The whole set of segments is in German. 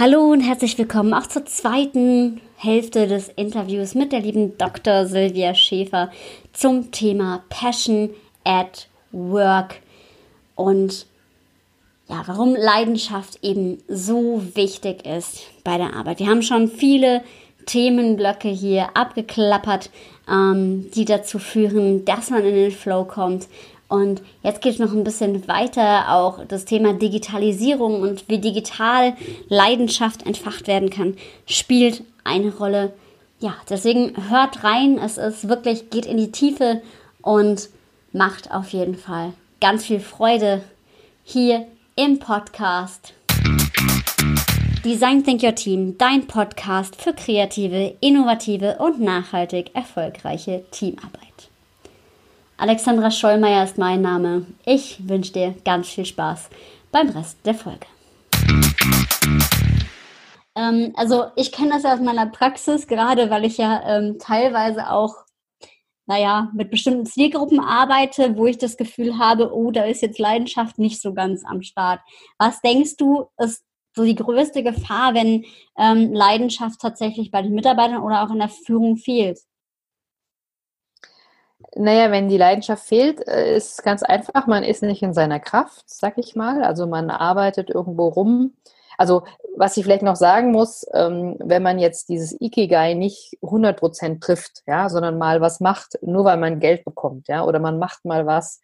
Hallo und herzlich willkommen auch zur zweiten Hälfte des Interviews mit der lieben Dr. Silvia Schäfer zum Thema Passion at Work und ja, warum Leidenschaft eben so wichtig ist bei der Arbeit. Wir haben schon viele Themenblöcke hier abgeklappert, ähm, die dazu führen, dass man in den Flow kommt. Und jetzt geht es noch ein bisschen weiter, auch das Thema Digitalisierung und wie digital Leidenschaft entfacht werden kann, spielt eine Rolle. Ja, deswegen hört rein, es ist wirklich, geht in die Tiefe und macht auf jeden Fall ganz viel Freude hier im Podcast. Design Think Your Team, dein Podcast für kreative, innovative und nachhaltig erfolgreiche Teamarbeit. Alexandra Schollmeier ist mein Name. Ich wünsche dir ganz viel Spaß beim Rest der Folge. Ähm, also ich kenne das ja aus meiner Praxis, gerade weil ich ja ähm, teilweise auch, naja, mit bestimmten Zielgruppen arbeite, wo ich das Gefühl habe, oh, da ist jetzt Leidenschaft nicht so ganz am Start. Was denkst du, ist so die größte Gefahr, wenn ähm, Leidenschaft tatsächlich bei den Mitarbeitern oder auch in der Führung fehlt? Naja, wenn die Leidenschaft fehlt, äh, ist ganz einfach, man ist nicht in seiner Kraft, sag ich mal. Also man arbeitet irgendwo rum. Also was ich vielleicht noch sagen muss, ähm, wenn man jetzt dieses Ikigai nicht 100% trifft, ja, sondern mal was macht, nur weil man Geld bekommt, ja, oder man macht mal was,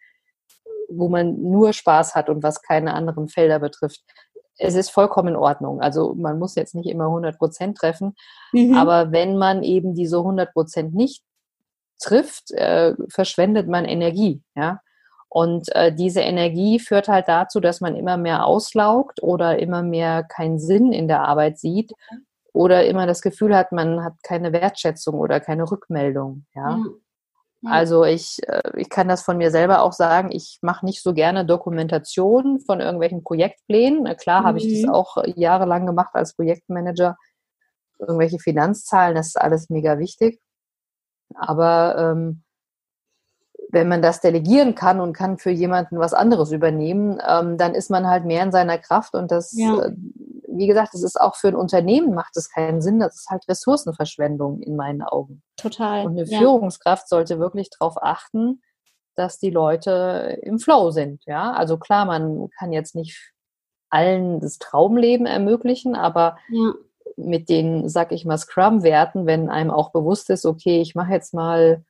wo man nur Spaß hat und was keine anderen Felder betrifft. Es ist vollkommen in Ordnung. Also man muss jetzt nicht immer 100% treffen, mhm. aber wenn man eben diese 100% nicht trifft, äh, verschwendet man Energie, ja. Und äh, diese Energie führt halt dazu, dass man immer mehr auslaugt oder immer mehr keinen Sinn in der Arbeit sieht oder immer das Gefühl hat, man hat keine Wertschätzung oder keine Rückmeldung, ja. ja. ja. Also ich, äh, ich kann das von mir selber auch sagen, ich mache nicht so gerne Dokumentation von irgendwelchen Projektplänen. Klar mhm. habe ich das mhm. auch jahrelang gemacht als Projektmanager. Irgendwelche Finanzzahlen, das ist alles mega wichtig. Aber ähm, wenn man das delegieren kann und kann für jemanden was anderes übernehmen, ähm, dann ist man halt mehr in seiner Kraft und das, ja. äh, wie gesagt, das ist auch für ein Unternehmen macht es keinen Sinn. Das ist halt Ressourcenverschwendung in meinen Augen. Total. Und eine ja. Führungskraft sollte wirklich darauf achten, dass die Leute im Flow sind. Ja, also klar, man kann jetzt nicht allen das Traumleben ermöglichen, aber ja mit den, sag ich mal, Scrum-Werten, wenn einem auch bewusst ist, okay, ich mache jetzt mal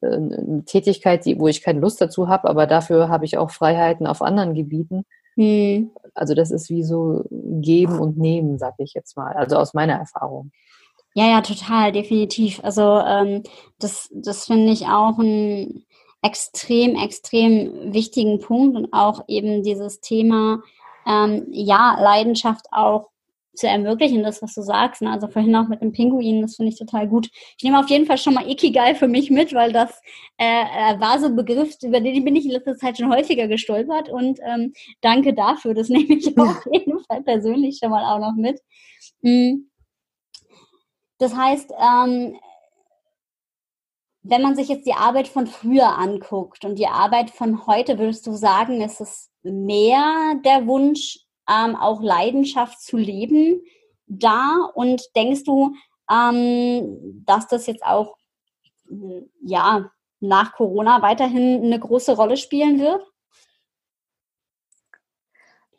äh, eine Tätigkeit, die, wo ich keine Lust dazu habe, aber dafür habe ich auch Freiheiten auf anderen Gebieten. Hm. Also das ist wie so geben und nehmen, sag ich jetzt mal. Also aus meiner Erfahrung. Ja, ja, total, definitiv. Also ähm, das, das finde ich auch einen extrem, extrem wichtigen Punkt und auch eben dieses Thema, ähm, ja, Leidenschaft auch zu ermöglichen, das, was du sagst. Ne? Also vorhin auch mit dem Pinguin, das finde ich total gut. Ich nehme auf jeden Fall schon mal Ikigai für mich mit, weil das äh, äh, war so ein Begriff, über den bin ich in letzter Zeit schon häufiger gestolpert und ähm, danke dafür. Das nehme ich auf jeden Fall persönlich schon mal auch noch mit. Mhm. Das heißt, ähm, wenn man sich jetzt die Arbeit von früher anguckt und die Arbeit von heute, würdest du sagen, ist es mehr der Wunsch, ähm, auch Leidenschaft zu leben da? Und denkst du, ähm, dass das jetzt auch ja nach Corona weiterhin eine große Rolle spielen wird?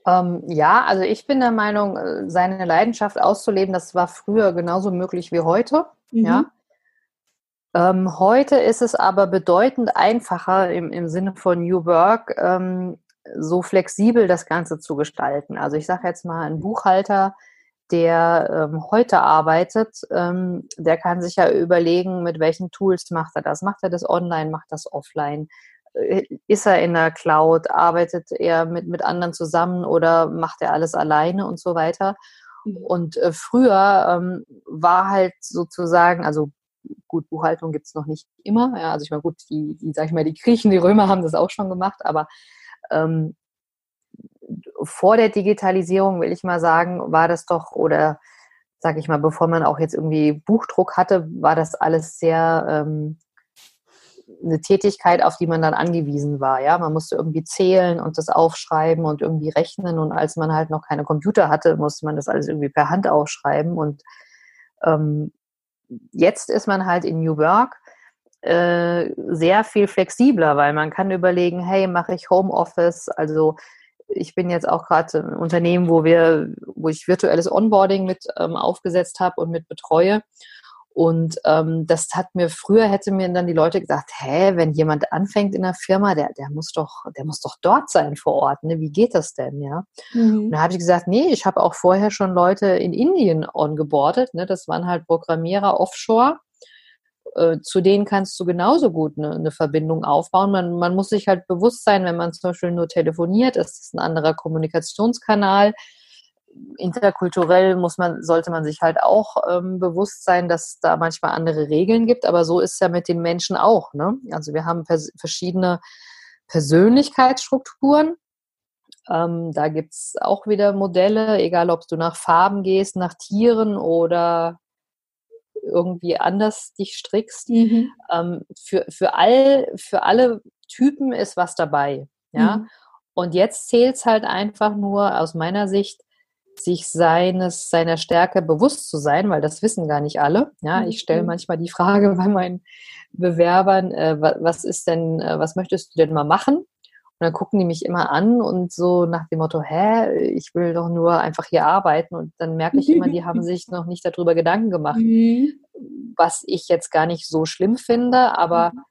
Ähm, ja, also ich bin der Meinung, äh, seine Leidenschaft auszuleben, das war früher genauso möglich wie heute. Mhm. Ja. Ähm, heute ist es aber bedeutend einfacher im, im Sinne von New Work, ähm, so flexibel das Ganze zu gestalten. Also ich sage jetzt mal, ein Buchhalter, der ähm, heute arbeitet, ähm, der kann sich ja überlegen, mit welchen Tools macht er das. Macht er das online, macht das offline? Äh, ist er in der Cloud? Arbeitet er mit, mit anderen zusammen oder macht er alles alleine und so weiter? Mhm. Und äh, früher ähm, war halt sozusagen, also gut, Buchhaltung gibt es noch nicht immer. Ja, also ich meine, gut, die, die, sag ich mal, die Griechen, die Römer haben das auch schon gemacht, aber ähm, vor der Digitalisierung, will ich mal sagen, war das doch, oder sag ich mal, bevor man auch jetzt irgendwie Buchdruck hatte, war das alles sehr, ähm, eine Tätigkeit, auf die man dann angewiesen war. Ja, man musste irgendwie zählen und das aufschreiben und irgendwie rechnen. Und als man halt noch keine Computer hatte, musste man das alles irgendwie per Hand aufschreiben. Und ähm, jetzt ist man halt in New Work äh, sehr viel flexibler, weil man kann überlegen, hey, mache ich Homeoffice? Also ich bin jetzt auch gerade ein Unternehmen, wo wir, wo ich virtuelles Onboarding mit ähm, aufgesetzt habe und mit betreue. Und ähm, das hat mir früher hätte mir dann die Leute gesagt, hä, wenn jemand anfängt in der Firma, der, der muss doch, der muss doch dort sein vor Ort. Ne? Wie geht das denn, ja? Mhm. Und da habe ich gesagt, nee, ich habe auch vorher schon Leute in Indien ongeboardet. Ne? Das waren halt Programmierer offshore. Äh, zu denen kannst du genauso gut eine, eine Verbindung aufbauen. Man, man muss sich halt bewusst sein, wenn man zum Beispiel nur telefoniert, ist das ein anderer Kommunikationskanal interkulturell muss man, sollte man sich halt auch ähm, bewusst sein, dass da manchmal andere Regeln gibt, aber so ist es ja mit den Menschen auch. Ne? Also wir haben pers verschiedene Persönlichkeitsstrukturen. Ähm, da gibt es auch wieder Modelle, egal ob du nach Farben gehst, nach Tieren oder irgendwie anders dich strickst. Mhm. Ähm, für, für, all, für alle Typen ist was dabei. Ja. Mhm. Und jetzt zählt es halt einfach nur aus meiner Sicht, sich seines, seiner Stärke bewusst zu sein, weil das wissen gar nicht alle. Ja, ich stelle mhm. manchmal die Frage bei meinen Bewerbern, äh, was ist denn, äh, was möchtest du denn mal machen? Und dann gucken die mich immer an und so nach dem Motto, hä, ich will doch nur einfach hier arbeiten. Und dann merke ich immer, die haben sich noch nicht darüber Gedanken gemacht, mhm. was ich jetzt gar nicht so schlimm finde, aber mhm.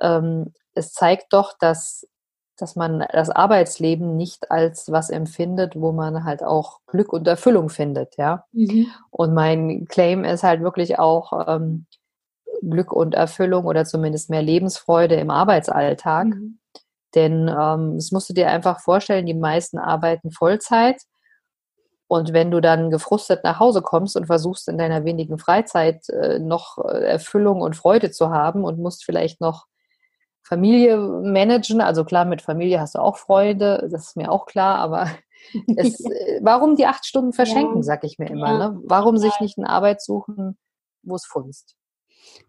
ähm, es zeigt doch, dass dass man das Arbeitsleben nicht als was empfindet, wo man halt auch Glück und Erfüllung findet, ja. Mhm. Und mein Claim ist halt wirklich auch ähm, Glück und Erfüllung oder zumindest mehr Lebensfreude im Arbeitsalltag. Mhm. Denn ähm, das musst du dir einfach vorstellen, die meisten arbeiten Vollzeit. Und wenn du dann gefrustet nach Hause kommst und versuchst in deiner wenigen Freizeit äh, noch äh, Erfüllung und Freude zu haben und musst vielleicht noch Familie managen. Also klar, mit Familie hast du auch Freude, das ist mir auch klar, aber es, äh, warum die acht Stunden verschenken, ja. sag ich mir immer. Ja. Ne? Warum sich nicht eine Arbeit suchen, wo es funzt?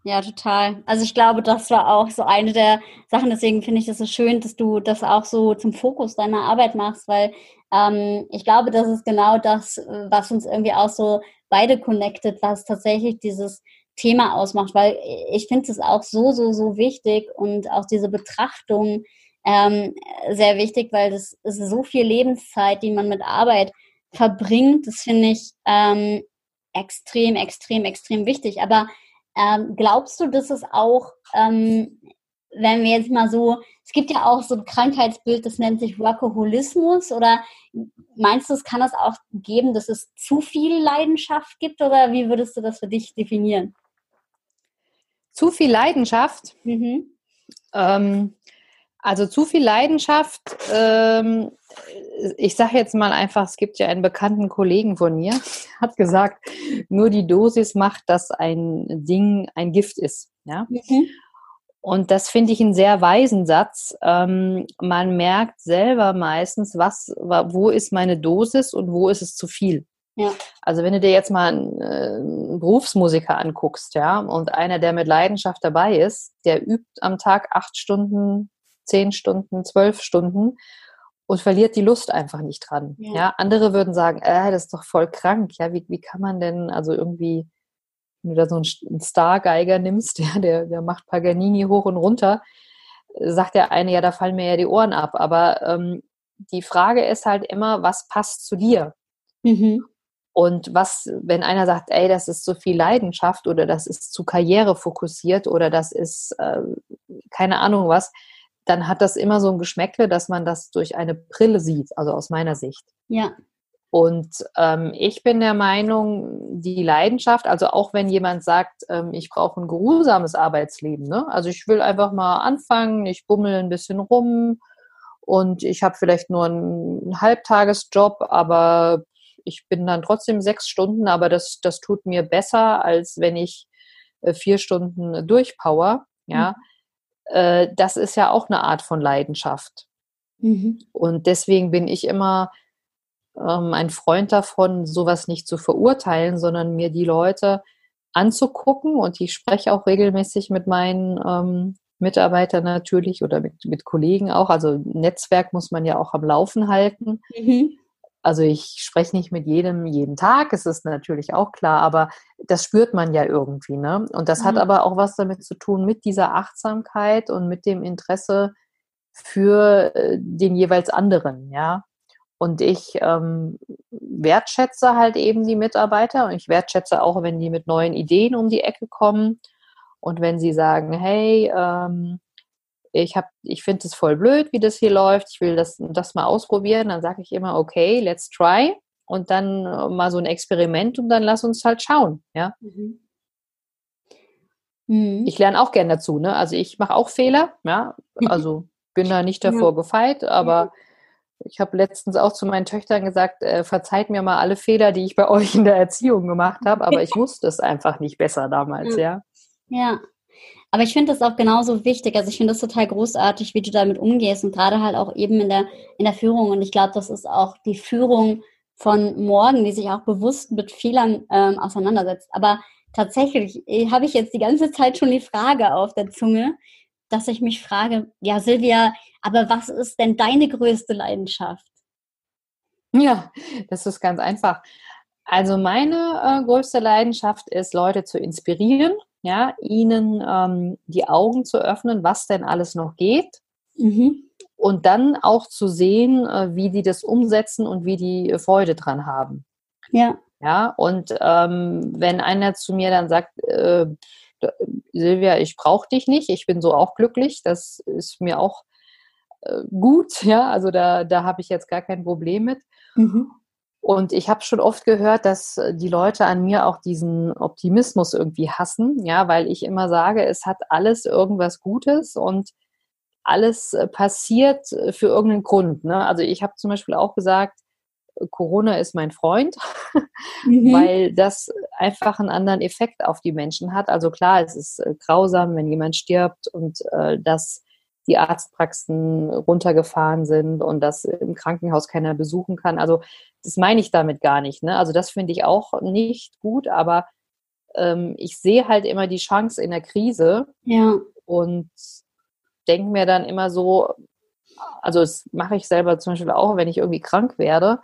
Ja, total. Also ich glaube, das war auch so eine der Sachen. Deswegen finde ich es so schön, dass du das auch so zum Fokus deiner Arbeit machst, weil ähm, ich glaube, das ist genau das, was uns irgendwie auch so beide connected, was tatsächlich dieses Thema ausmacht, weil ich finde es auch so, so, so wichtig und auch diese Betrachtung ähm, sehr wichtig, weil das ist so viel Lebenszeit, die man mit Arbeit verbringt. Das finde ich ähm, extrem, extrem, extrem wichtig. Aber ähm, glaubst du, dass es auch, ähm, wenn wir jetzt mal so, es gibt ja auch so ein Krankheitsbild, das nennt sich Workaholismus, oder meinst du, es kann es auch geben, dass es zu viel Leidenschaft gibt, oder wie würdest du das für dich definieren? Zu viel Leidenschaft. Mhm. Ähm, also zu viel Leidenschaft. Ähm, ich sage jetzt mal einfach, es gibt ja einen bekannten Kollegen von mir, hat gesagt, nur die Dosis macht, dass ein Ding ein Gift ist. Ja. Mhm. Und das finde ich einen sehr weisen Satz. Ähm, man merkt selber meistens, was, wo ist meine Dosis und wo ist es zu viel. Ja. Also wenn du dir jetzt mal einen, äh, einen, Berufsmusiker anguckst, ja, und einer, der mit Leidenschaft dabei ist, der übt am Tag acht Stunden, zehn Stunden, zwölf Stunden und verliert die Lust einfach nicht dran. Ja, ja? andere würden sagen, äh, das ist doch voll krank. Ja, wie, wie kann man denn, also irgendwie, wenn du da so einen Stargeiger nimmst, ja, der, der macht Paganini hoch und runter, sagt der eine, ja, da fallen mir ja die Ohren ab. Aber ähm, die Frage ist halt immer, was passt zu dir? Mhm. Und was, wenn einer sagt, ey, das ist zu viel Leidenschaft oder das ist zu karrierefokussiert oder das ist äh, keine Ahnung was, dann hat das immer so ein Geschmäckle, dass man das durch eine Brille sieht, also aus meiner Sicht. Ja. Und ähm, ich bin der Meinung, die Leidenschaft, also auch wenn jemand sagt, ähm, ich brauche ein geruhsames Arbeitsleben, ne? also ich will einfach mal anfangen, ich bummel ein bisschen rum und ich habe vielleicht nur einen Halbtagesjob, aber ich bin dann trotzdem sechs Stunden, aber das, das tut mir besser, als wenn ich äh, vier Stunden durchpower. Ja, mhm. Äh, das ist ja auch eine Art von Leidenschaft. Mhm. Und deswegen bin ich immer ähm, ein Freund davon, sowas nicht zu verurteilen, sondern mir die Leute anzugucken und ich spreche auch regelmäßig mit meinen ähm, Mitarbeiter natürlich oder mit, mit Kollegen auch. Also Netzwerk muss man ja auch am Laufen halten. Mhm. Also ich spreche nicht mit jedem jeden Tag, es ist natürlich auch klar, aber das spürt man ja irgendwie. Ne? Und das mhm. hat aber auch was damit zu tun mit dieser Achtsamkeit und mit dem Interesse für äh, den jeweils anderen, ja. Und ich ähm, wertschätze halt eben die Mitarbeiter und ich wertschätze auch, wenn die mit neuen Ideen um die Ecke kommen und wenn sie sagen, hey, ähm, ich habe, ich finde es voll blöd, wie das hier läuft, ich will das, das mal ausprobieren, dann sage ich immer, okay, let's try und dann äh, mal so ein Experiment und dann lass uns halt schauen, ja. Mhm. Mhm. Ich lerne auch gern dazu, ne? Also ich mache auch Fehler, ja, also bin da nicht davor ja. gefeit, aber ich habe letztens auch zu meinen Töchtern gesagt, äh, verzeiht mir mal alle Fehler, die ich bei euch in der Erziehung gemacht habe, aber ich wusste es einfach nicht besser damals, ja. Ja. Aber ich finde das auch genauso wichtig. Also ich finde das total großartig, wie du damit umgehst und gerade halt auch eben in der, in der Führung. Und ich glaube, das ist auch die Führung von morgen, die sich auch bewusst mit Fehlern ähm, auseinandersetzt. Aber tatsächlich äh, habe ich jetzt die ganze Zeit schon die Frage auf der Zunge, dass ich mich frage, ja Silvia, aber was ist denn deine größte Leidenschaft? Ja, das ist ganz einfach. Also meine äh, größte Leidenschaft ist, Leute zu inspirieren, ja, ihnen ähm, die Augen zu öffnen, was denn alles noch geht. Mhm. Und dann auch zu sehen, äh, wie die das umsetzen und wie die Freude dran haben. Ja. Ja, und ähm, wenn einer zu mir dann sagt, äh, Silvia, ich brauche dich nicht, ich bin so auch glücklich, das ist mir auch äh, gut, ja, also da, da habe ich jetzt gar kein Problem mit. Mhm. Und ich habe schon oft gehört, dass die Leute an mir auch diesen Optimismus irgendwie hassen, ja, weil ich immer sage, es hat alles irgendwas Gutes und alles äh, passiert für irgendeinen Grund. Ne? Also ich habe zum Beispiel auch gesagt, Corona ist mein Freund, mhm. weil das einfach einen anderen Effekt auf die Menschen hat. Also klar, es ist äh, grausam, wenn jemand stirbt und äh, dass die Arztpraxen runtergefahren sind und dass im Krankenhaus keiner besuchen kann. Also das meine ich damit gar nicht. Ne? Also das finde ich auch nicht gut, aber ähm, ich sehe halt immer die Chance in der Krise ja. und denke mir dann immer so, also das mache ich selber zum Beispiel auch, wenn ich irgendwie krank werde,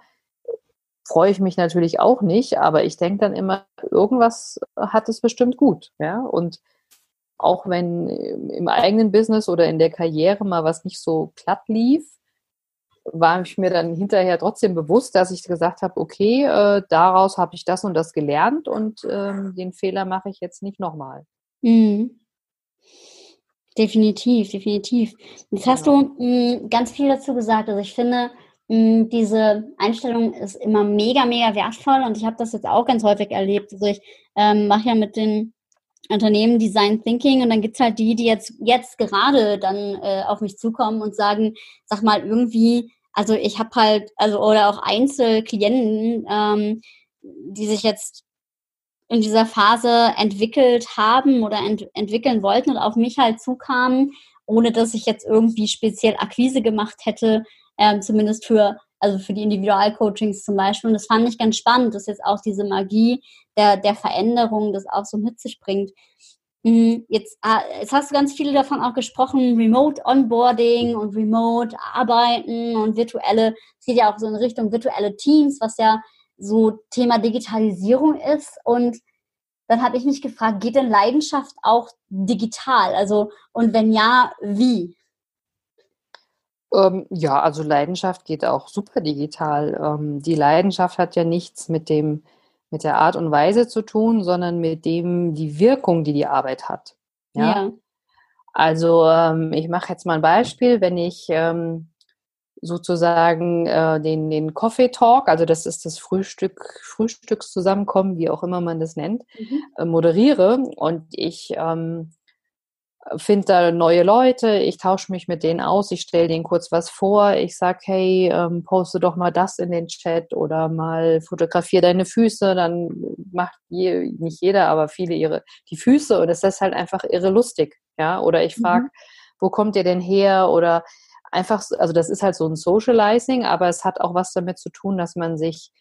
freue ich mich natürlich auch nicht, aber ich denke dann immer, irgendwas hat es bestimmt gut, ja. Und auch wenn im eigenen Business oder in der Karriere mal was nicht so glatt lief, war ich mir dann hinterher trotzdem bewusst, dass ich gesagt habe, okay, äh, daraus habe ich das und das gelernt und ähm, den Fehler mache ich jetzt nicht nochmal. Mhm. Definitiv, definitiv. Jetzt hast genau. du mh, ganz viel dazu gesagt. Also ich finde, hm, diese Einstellung ist immer mega, mega wertvoll und ich habe das jetzt auch ganz häufig erlebt. Also ich ähm, mache ja mit den Unternehmen Design Thinking und dann gibt's halt die, die jetzt, jetzt gerade dann äh, auf mich zukommen und sagen, sag mal, irgendwie, also ich habe halt, also oder auch Einzelklienten, ähm, die sich jetzt in dieser Phase entwickelt haben oder ent entwickeln wollten und auf mich halt zukamen, ohne dass ich jetzt irgendwie speziell Akquise gemacht hätte, ähm, zumindest für, also für die Individualcoachings zum Beispiel. Und das fand ich ganz spannend, dass jetzt auch diese Magie der, der Veränderung das auch so mit sich bringt. Mm, jetzt, ah, jetzt hast du ganz viele davon auch gesprochen, Remote Onboarding und Remote Arbeiten und virtuelle, es geht ja auch so in Richtung virtuelle Teams, was ja so Thema Digitalisierung ist. Und dann habe ich mich gefragt, geht denn Leidenschaft auch digital? Also, und wenn ja, wie? Ähm, ja, also Leidenschaft geht auch super digital. Ähm, die Leidenschaft hat ja nichts mit dem, mit der Art und Weise zu tun, sondern mit dem, die Wirkung, die die Arbeit hat. Ja. ja. Also ähm, ich mache jetzt mal ein Beispiel, wenn ich ähm, sozusagen äh, den, den Coffee Talk, also das ist das Frühstück, Frühstückszusammenkommen, wie auch immer man das nennt, mhm. äh, moderiere und ich ähm, finde da neue Leute, ich tausche mich mit denen aus, ich stelle denen kurz was vor, ich sage, hey, ähm, poste doch mal das in den Chat oder mal fotografiere deine Füße, dann macht je, nicht jeder, aber viele ihre die Füße und es ist halt einfach irre lustig, ja, oder ich frage, mhm. wo kommt ihr denn her oder einfach, also das ist halt so ein Socializing, aber es hat auch was damit zu tun, dass man sich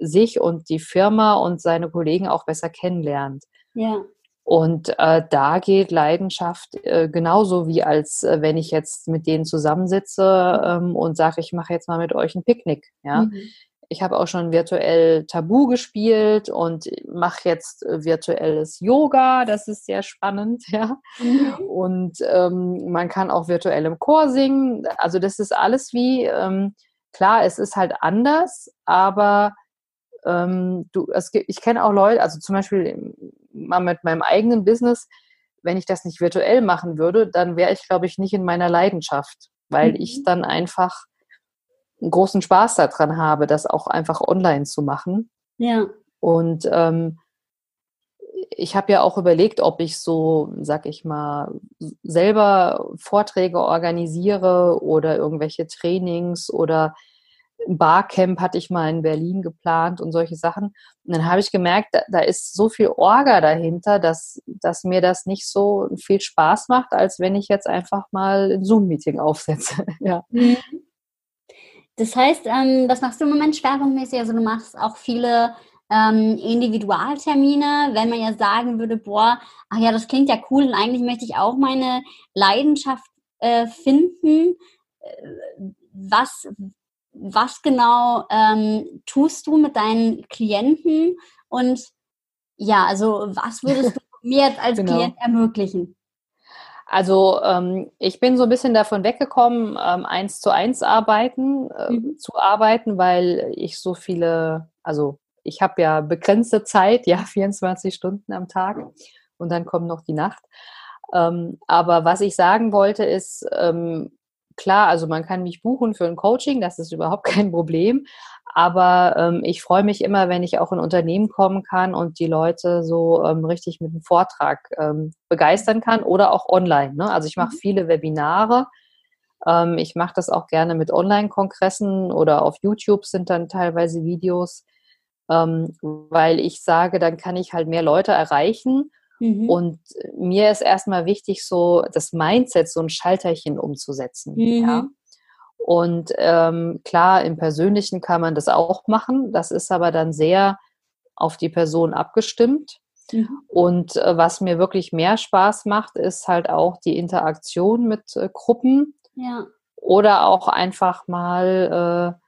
sich und die Firma und seine Kollegen auch besser kennenlernt. Ja. Und äh, da geht Leidenschaft äh, genauso wie als äh, wenn ich jetzt mit denen zusammensitze ähm, und sage, ich mache jetzt mal mit euch ein Picknick. Ja, mhm. ich habe auch schon virtuell Tabu gespielt und mache jetzt äh, virtuelles Yoga. Das ist sehr spannend. Ja, mhm. und ähm, man kann auch virtuell im Chor singen. Also das ist alles wie ähm, klar, es ist halt anders, aber ähm, du, es gibt, ich kenne auch Leute, also zum Beispiel mal mit meinem eigenen Business, wenn ich das nicht virtuell machen würde, dann wäre ich, glaube ich, nicht in meiner Leidenschaft, weil mhm. ich dann einfach einen großen Spaß daran habe, das auch einfach online zu machen. Ja. Und ähm, ich habe ja auch überlegt, ob ich so, sag ich mal, selber Vorträge organisiere oder irgendwelche Trainings oder Barcamp hatte ich mal in Berlin geplant und solche Sachen. Und dann habe ich gemerkt, da, da, ist so viel Orga dahinter, dass, dass mir das nicht so viel Spaß macht, als wenn ich jetzt einfach mal ein Zoom-Meeting aufsetze. ja. Mhm. Das heißt, ähm, was machst du im Moment schwerpunktmäßig? Also du machst auch viele ähm, Individualtermine, wenn man ja sagen würde, boah, ach ja, das klingt ja cool und eigentlich möchte ich auch meine Leidenschaft äh, finden. Äh, was, was genau ähm, tust du mit deinen Klienten und ja, also was würdest du mir jetzt als genau. Klient ermöglichen? Also ähm, ich bin so ein bisschen davon weggekommen, ähm, eins zu eins arbeiten, äh, mhm. zu arbeiten, weil ich so viele, also ich habe ja begrenzte Zeit, ja, 24 Stunden am Tag und dann kommt noch die Nacht. Ähm, aber was ich sagen wollte ist, ähm, klar, also man kann mich buchen für ein Coaching, das ist überhaupt kein Problem. Aber ähm, ich freue mich immer, wenn ich auch in Unternehmen kommen kann und die Leute so ähm, richtig mit einem Vortrag ähm, begeistern kann oder auch online. Ne? Also ich mache mhm. viele Webinare. Ähm, ich mache das auch gerne mit Online-Kongressen oder auf YouTube sind dann teilweise Videos, ähm, weil ich sage, dann kann ich halt mehr Leute erreichen Mhm. Und mir ist erstmal wichtig, so das Mindset, so ein Schalterchen umzusetzen. Mhm. Ja. Und ähm, klar, im Persönlichen kann man das auch machen. Das ist aber dann sehr auf die Person abgestimmt. Mhm. Und äh, was mir wirklich mehr Spaß macht, ist halt auch die Interaktion mit äh, Gruppen. Ja. Oder auch einfach mal äh,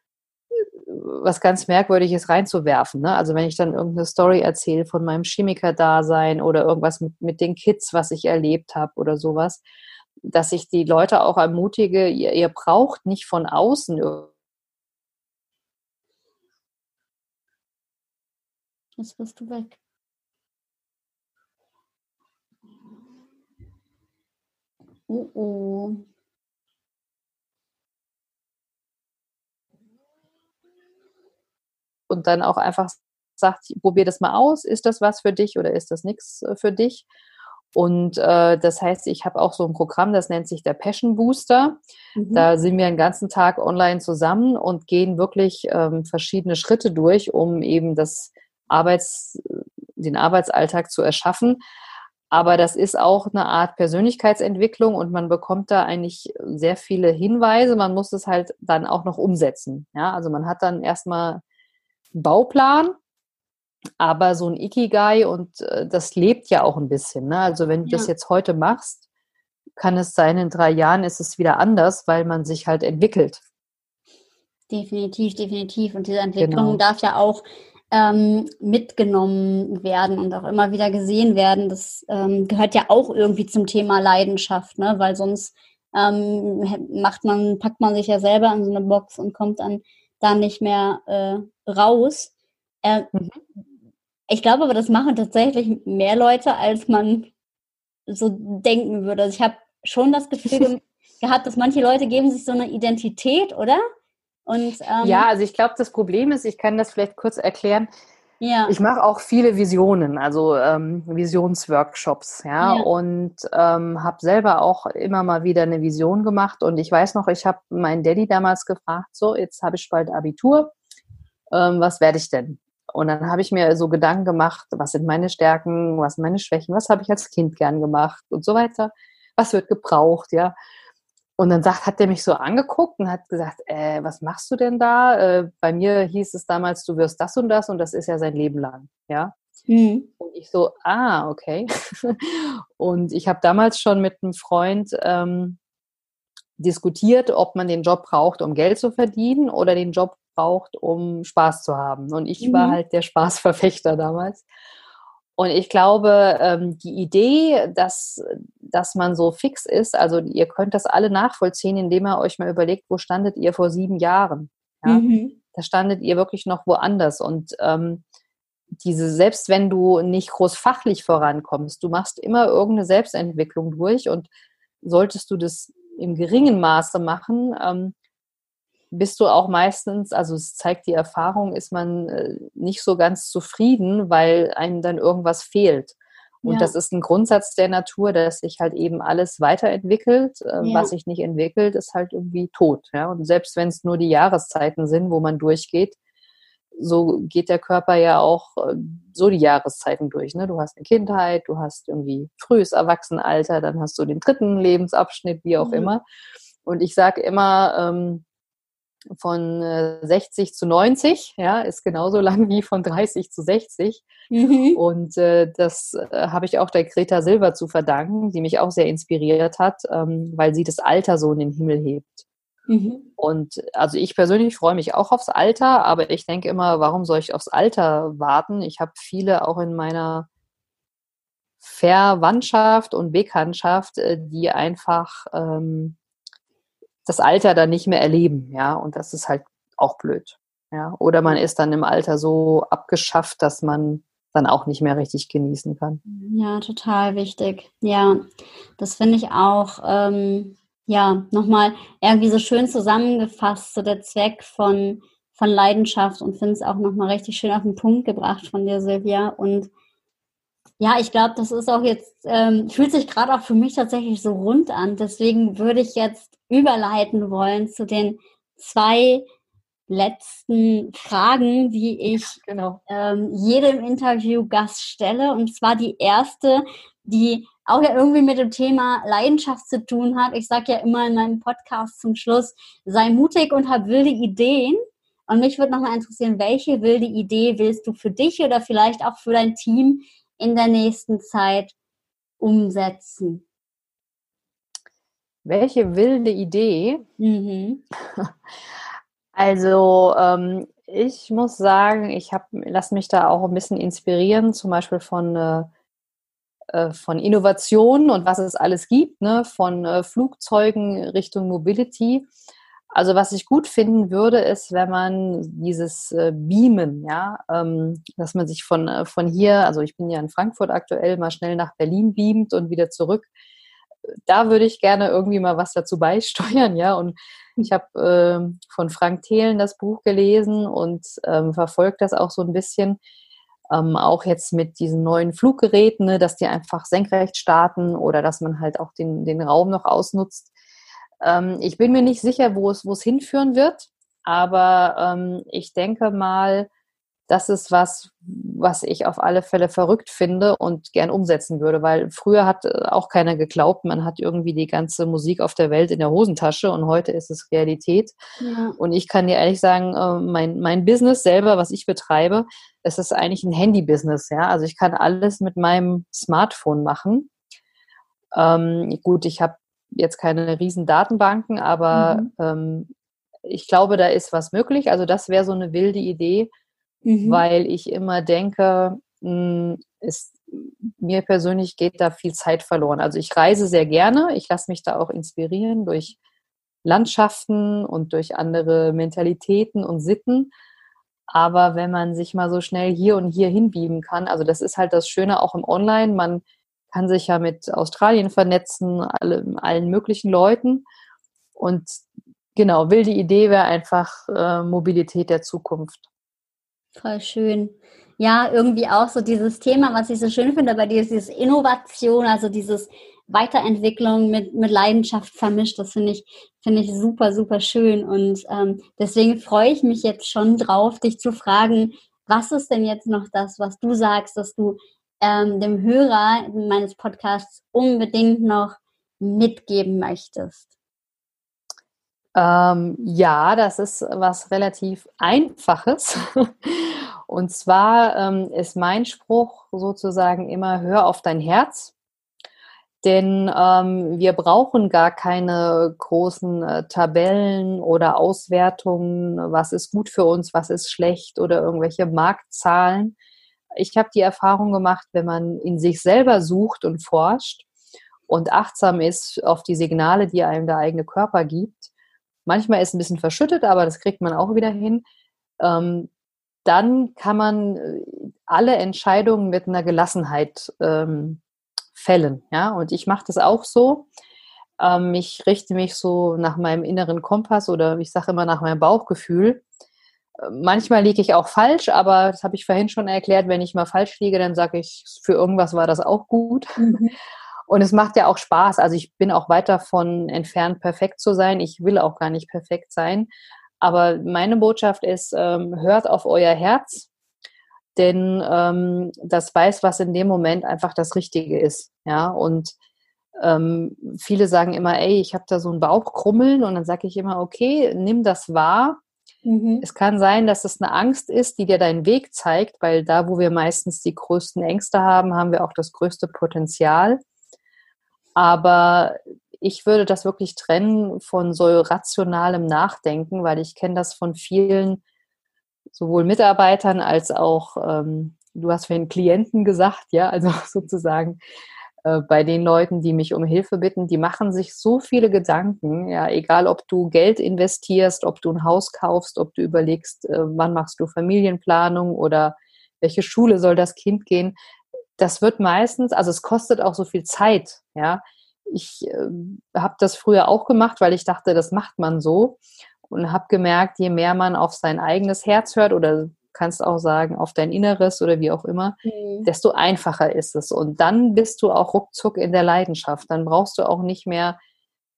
was ganz Merkwürdiges reinzuwerfen. Ne? Also wenn ich dann irgendeine Story erzähle von meinem Chemiker-Dasein oder irgendwas mit, mit den Kids, was ich erlebt habe oder sowas, dass ich die Leute auch ermutige, ihr, ihr braucht nicht von außen Jetzt bist du weg. Oh oh. Und dann auch einfach sagt, probier das mal aus, ist das was für dich oder ist das nichts äh, für dich? Und äh, das heißt, ich habe auch so ein Programm, das nennt sich der Passion Booster. Mhm. Da sind wir den ganzen Tag online zusammen und gehen wirklich ähm, verschiedene Schritte durch, um eben das Arbeits, den Arbeitsalltag zu erschaffen. Aber das ist auch eine Art Persönlichkeitsentwicklung und man bekommt da eigentlich sehr viele Hinweise. Man muss es halt dann auch noch umsetzen. Ja, also man hat dann erstmal Bauplan, aber so ein Ikigai und äh, das lebt ja auch ein bisschen. Ne? Also wenn du ja. das jetzt heute machst, kann es sein, in drei Jahren ist es wieder anders, weil man sich halt entwickelt. Definitiv, definitiv. Und diese Entwicklung genau. darf ja auch ähm, mitgenommen werden und auch immer wieder gesehen werden. Das ähm, gehört ja auch irgendwie zum Thema Leidenschaft, ne? weil sonst ähm, macht man, packt man sich ja selber in so eine Box und kommt dann da nicht mehr äh, raus. Äh, mhm. Ich glaube aber, das machen tatsächlich mehr Leute, als man so denken würde. Also ich habe schon das Gefühl gehabt, dass manche Leute geben sich so eine Identität, oder? Und, ähm, ja, also ich glaube, das Problem ist, ich kann das vielleicht kurz erklären. Ja. Ich mache auch viele Visionen, also ähm, Visionsworkshops, ja, ja. und ähm, habe selber auch immer mal wieder eine Vision gemacht. Und ich weiß noch, ich habe meinen Daddy damals gefragt, so, jetzt habe ich bald Abitur, ähm, was werde ich denn? Und dann habe ich mir so Gedanken gemacht, was sind meine Stärken, was sind meine Schwächen, was habe ich als Kind gern gemacht und so weiter, was wird gebraucht, ja. Und dann sagt, hat der mich so angeguckt und hat gesagt, äh, was machst du denn da? Äh, bei mir hieß es damals, du wirst das und das und das ist ja sein Leben lang, ja. Mhm. Und ich so, ah, okay. und ich habe damals schon mit einem Freund ähm, diskutiert, ob man den Job braucht, um Geld zu verdienen oder den Job braucht, um Spaß zu haben. Und ich mhm. war halt der Spaßverfechter damals. Und ich glaube, ähm, die Idee, dass, dass man so fix ist, also ihr könnt das alle nachvollziehen, indem ihr euch mal überlegt, wo standet ihr vor sieben Jahren? Ja? Mhm. Da standet ihr wirklich noch woanders. Und ähm, diese, selbst wenn du nicht groß fachlich vorankommst, du machst immer irgendeine Selbstentwicklung durch und solltest du das im geringen Maße machen, ähm, bist du auch meistens, also es zeigt die Erfahrung, ist man äh, nicht so ganz zufrieden, weil einem dann irgendwas fehlt. Und ja. das ist ein Grundsatz der Natur, dass sich halt eben alles weiterentwickelt. Äh, ja. Was sich nicht entwickelt, ist halt irgendwie tot. Ja? Und selbst wenn es nur die Jahreszeiten sind, wo man durchgeht, so geht der Körper ja auch äh, so die Jahreszeiten durch. Ne? Du hast eine Kindheit, du hast irgendwie frühes Erwachsenenalter, dann hast du den dritten Lebensabschnitt, wie auch mhm. immer. Und ich sage immer, ähm, von 60 äh, zu 90, ja, ist genauso lang wie von 30 zu 60. Mhm. Und äh, das äh, habe ich auch der Greta Silber zu verdanken, die mich auch sehr inspiriert hat, ähm, weil sie das Alter so in den Himmel hebt. Mhm. Und also ich persönlich freue mich auch aufs Alter, aber ich denke immer, warum soll ich aufs Alter warten? Ich habe viele auch in meiner Verwandtschaft und Bekanntschaft, äh, die einfach ähm, das Alter dann nicht mehr erleben, ja, und das ist halt auch blöd, ja. Oder man ist dann im Alter so abgeschafft, dass man dann auch nicht mehr richtig genießen kann. Ja, total wichtig. Ja, das finde ich auch, ähm, ja, nochmal irgendwie so schön zusammengefasst, so der Zweck von, von Leidenschaft und finde es auch nochmal richtig schön auf den Punkt gebracht von dir, Silvia. Und ja, ich glaube, das ist auch jetzt, ähm, fühlt sich gerade auch für mich tatsächlich so rund an. Deswegen würde ich jetzt überleiten wollen zu den zwei letzten Fragen, die ich genau. ähm, jedem Interviewgast stelle. Und zwar die erste, die auch ja irgendwie mit dem Thema Leidenschaft zu tun hat. Ich sage ja immer in meinem Podcast zum Schluss, sei mutig und hab wilde Ideen. Und mich würde nochmal interessieren, welche wilde Idee willst du für dich oder vielleicht auch für dein Team in der nächsten Zeit umsetzen? Welche wilde Idee? Mhm. Also ähm, ich muss sagen, ich habe lass mich da auch ein bisschen inspirieren, zum Beispiel von äh, äh, von Innovationen und was es alles gibt, ne? von äh, Flugzeugen Richtung Mobility. Also was ich gut finden würde, ist, wenn man dieses äh, Beamen, ja, ähm, dass man sich von, äh, von hier, also ich bin ja in Frankfurt aktuell, mal schnell nach Berlin beamt und wieder zurück. Da würde ich gerne irgendwie mal was dazu beisteuern, ja. Und ich habe äh, von Frank Thelen das Buch gelesen und ähm, verfolgt das auch so ein bisschen. Ähm, auch jetzt mit diesen neuen Fluggeräten, ne, dass die einfach senkrecht starten oder dass man halt auch den, den Raum noch ausnutzt. Ähm, ich bin mir nicht sicher, wo es, wo es hinführen wird, aber ähm, ich denke mal, das ist was, was ich auf alle Fälle verrückt finde und gern umsetzen würde, weil früher hat äh, auch keiner geglaubt, man hat irgendwie die ganze Musik auf der Welt in der Hosentasche und heute ist es Realität. Ja. Und ich kann dir ehrlich sagen, äh, mein, mein Business selber, was ich betreibe, es ist eigentlich ein Handy-Business, ja. Also ich kann alles mit meinem Smartphone machen. Ähm, gut, ich habe jetzt keine riesen Datenbanken, aber mhm. ähm, ich glaube, da ist was möglich. Also das wäre so eine wilde Idee, mhm. weil ich immer denke, mh, hm, ist, mir persönlich geht da viel Zeit verloren. Also ich reise sehr gerne, ich lasse mich da auch inspirieren durch Landschaften und durch andere Mentalitäten und Sitten. Aber wenn man sich mal so schnell hier und hier hinbieben kann, also das ist halt das Schöne auch im Online, man kann sich ja mit Australien vernetzen, alle, allen möglichen Leuten. Und genau, wilde Idee wäre einfach äh, Mobilität der Zukunft. Voll schön. Ja, irgendwie auch so dieses Thema, was ich so schön finde bei dir, ist dieses Innovation, also dieses Weiterentwicklung mit, mit Leidenschaft vermischt. Das finde ich, finde ich super, super schön. Und ähm, deswegen freue ich mich jetzt schon drauf, dich zu fragen, was ist denn jetzt noch das, was du sagst, dass du ähm, dem Hörer meines Podcasts unbedingt noch mitgeben möchtest? Ähm, ja, das ist was relativ Einfaches. Und zwar ähm, ist mein Spruch sozusagen immer, hör auf dein Herz. Denn ähm, wir brauchen gar keine großen äh, Tabellen oder Auswertungen, was ist gut für uns, was ist schlecht oder irgendwelche Marktzahlen. Ich habe die Erfahrung gemacht, wenn man in sich selber sucht und forscht und achtsam ist auf die Signale, die einem der eigene Körper gibt, manchmal ist ein bisschen verschüttet, aber das kriegt man auch wieder hin, ähm, dann kann man äh, alle Entscheidungen mit einer Gelassenheit ähm, fällen. Ja? Und ich mache das auch so. Ähm, ich richte mich so nach meinem inneren Kompass oder ich sage immer nach meinem Bauchgefühl. Manchmal liege ich auch falsch, aber das habe ich vorhin schon erklärt, wenn ich mal falsch liege, dann sage ich, für irgendwas war das auch gut. Mhm. Und es macht ja auch Spaß. Also ich bin auch weit davon entfernt, perfekt zu sein. Ich will auch gar nicht perfekt sein. Aber meine Botschaft ist, ähm, hört auf euer Herz, denn ähm, das weiß, was in dem Moment einfach das Richtige ist. Ja, und ähm, viele sagen immer, ey, ich habe da so ein Bauchkrummeln und dann sage ich immer, okay, nimm das wahr. Mhm. Es kann sein, dass es eine Angst ist, die dir deinen Weg zeigt, weil da, wo wir meistens die größten Ängste haben, haben wir auch das größte Potenzial. Aber ich würde das wirklich trennen von so rationalem Nachdenken, weil ich kenne das von vielen, sowohl Mitarbeitern als auch, ähm, du hast vorhin Klienten gesagt, ja, also sozusagen bei den Leuten, die mich um Hilfe bitten, die machen sich so viele Gedanken, ja, egal ob du Geld investierst, ob du ein Haus kaufst, ob du überlegst, äh, wann machst du Familienplanung oder welche Schule soll das Kind gehen. Das wird meistens, also es kostet auch so viel Zeit, ja ich äh, habe das früher auch gemacht, weil ich dachte, das macht man so und habe gemerkt, je mehr man auf sein eigenes Herz hört oder kannst auch sagen, auf dein Inneres oder wie auch immer, mhm. desto einfacher ist es. Und dann bist du auch ruckzuck in der Leidenschaft. Dann brauchst du auch nicht mehr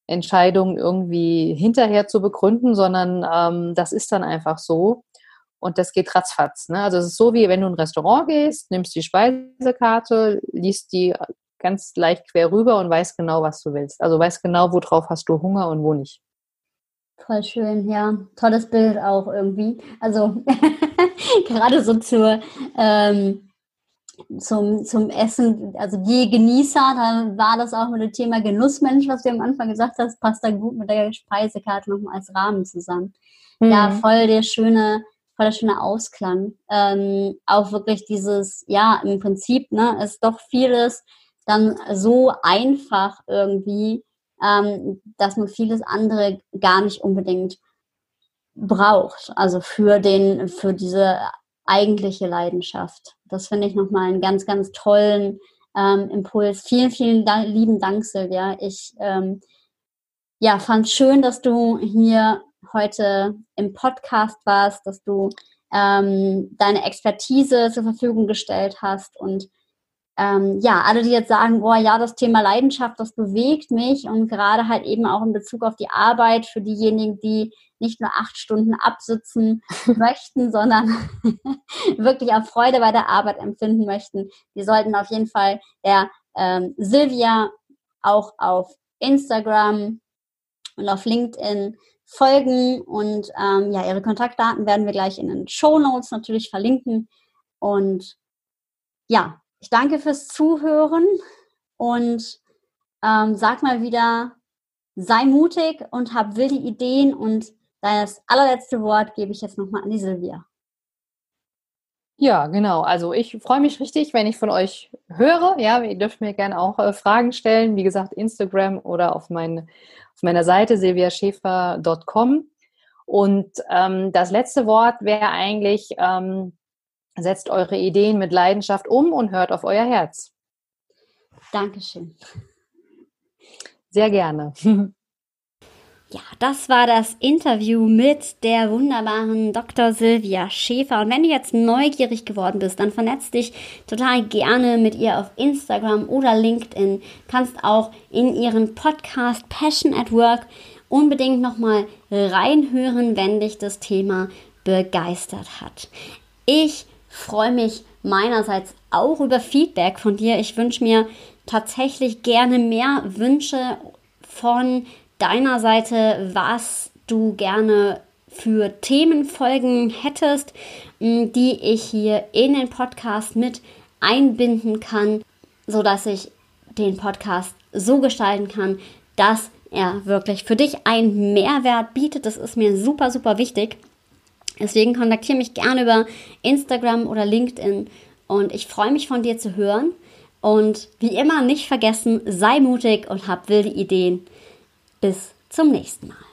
Entscheidungen irgendwie hinterher zu begründen, sondern ähm, das ist dann einfach so. Und das geht ratzfatz. Ne? Also es ist so, wie wenn du in ein Restaurant gehst, nimmst die Speisekarte, liest die ganz leicht quer rüber und weiß genau, was du willst. Also weiß genau, worauf hast du Hunger und wo nicht. Voll schön, ja. Tolles Bild auch irgendwie. Also gerade so zur, ähm, zum, zum Essen, also die Genießer, da war das auch mit dem Thema Genussmensch, was du am Anfang gesagt hast, passt da gut mit der Speisekarte nochmal als Rahmen zusammen. Mhm. Ja, voll der schöne, voll der schöne Ausklang. Ähm, auch wirklich dieses, ja, im Prinzip, ne, ist doch vieles, dann so einfach irgendwie, ähm, dass man vieles andere gar nicht unbedingt braucht. Also für den, für diese eigentliche Leidenschaft. Das finde ich nochmal einen ganz, ganz tollen ähm, Impuls. Vielen, vielen da lieben Dank, Silvia. Ich ähm, ja, fand schön, dass du hier heute im Podcast warst, dass du ähm, deine Expertise zur Verfügung gestellt hast und ähm, ja, alle, die jetzt sagen, boah, ja, das Thema Leidenschaft, das bewegt mich und gerade halt eben auch in Bezug auf die Arbeit für diejenigen, die nicht nur acht Stunden absitzen möchten, sondern wirklich auch Freude bei der Arbeit empfinden möchten, die sollten auf jeden Fall der ähm, Silvia auch auf Instagram und auf LinkedIn folgen und ähm, ja, ihre Kontaktdaten werden wir gleich in den Show Notes natürlich verlinken und ja, ich danke fürs Zuhören und ähm, sag mal wieder, sei mutig und hab wilde Ideen und das allerletzte Wort gebe ich jetzt nochmal an die Silvia. Ja, genau. Also ich freue mich richtig, wenn ich von euch höre. Ja, ihr dürft mir gerne auch äh, Fragen stellen. Wie gesagt, Instagram oder auf, mein, auf meiner Seite silviaschäfer.com. Und ähm, das letzte Wort wäre eigentlich, ähm, Setzt eure Ideen mit Leidenschaft um und hört auf euer Herz. Dankeschön. Sehr gerne. Ja, das war das Interview mit der wunderbaren Dr. Silvia Schäfer. Und wenn du jetzt neugierig geworden bist, dann vernetz dich total gerne mit ihr auf Instagram oder LinkedIn. Kannst auch in ihren Podcast Passion at Work unbedingt nochmal reinhören, wenn dich das Thema begeistert hat. Ich freue mich meinerseits auch über Feedback von dir. Ich wünsche mir tatsächlich gerne mehr Wünsche von deiner Seite, was du gerne für Themenfolgen hättest, die ich hier in den Podcast mit einbinden kann, so dass ich den Podcast so gestalten kann, dass er wirklich für dich einen Mehrwert bietet. Das ist mir super, super wichtig. Deswegen kontaktiere mich gerne über Instagram oder LinkedIn und ich freue mich von dir zu hören. Und wie immer nicht vergessen, sei mutig und hab wilde Ideen. Bis zum nächsten Mal.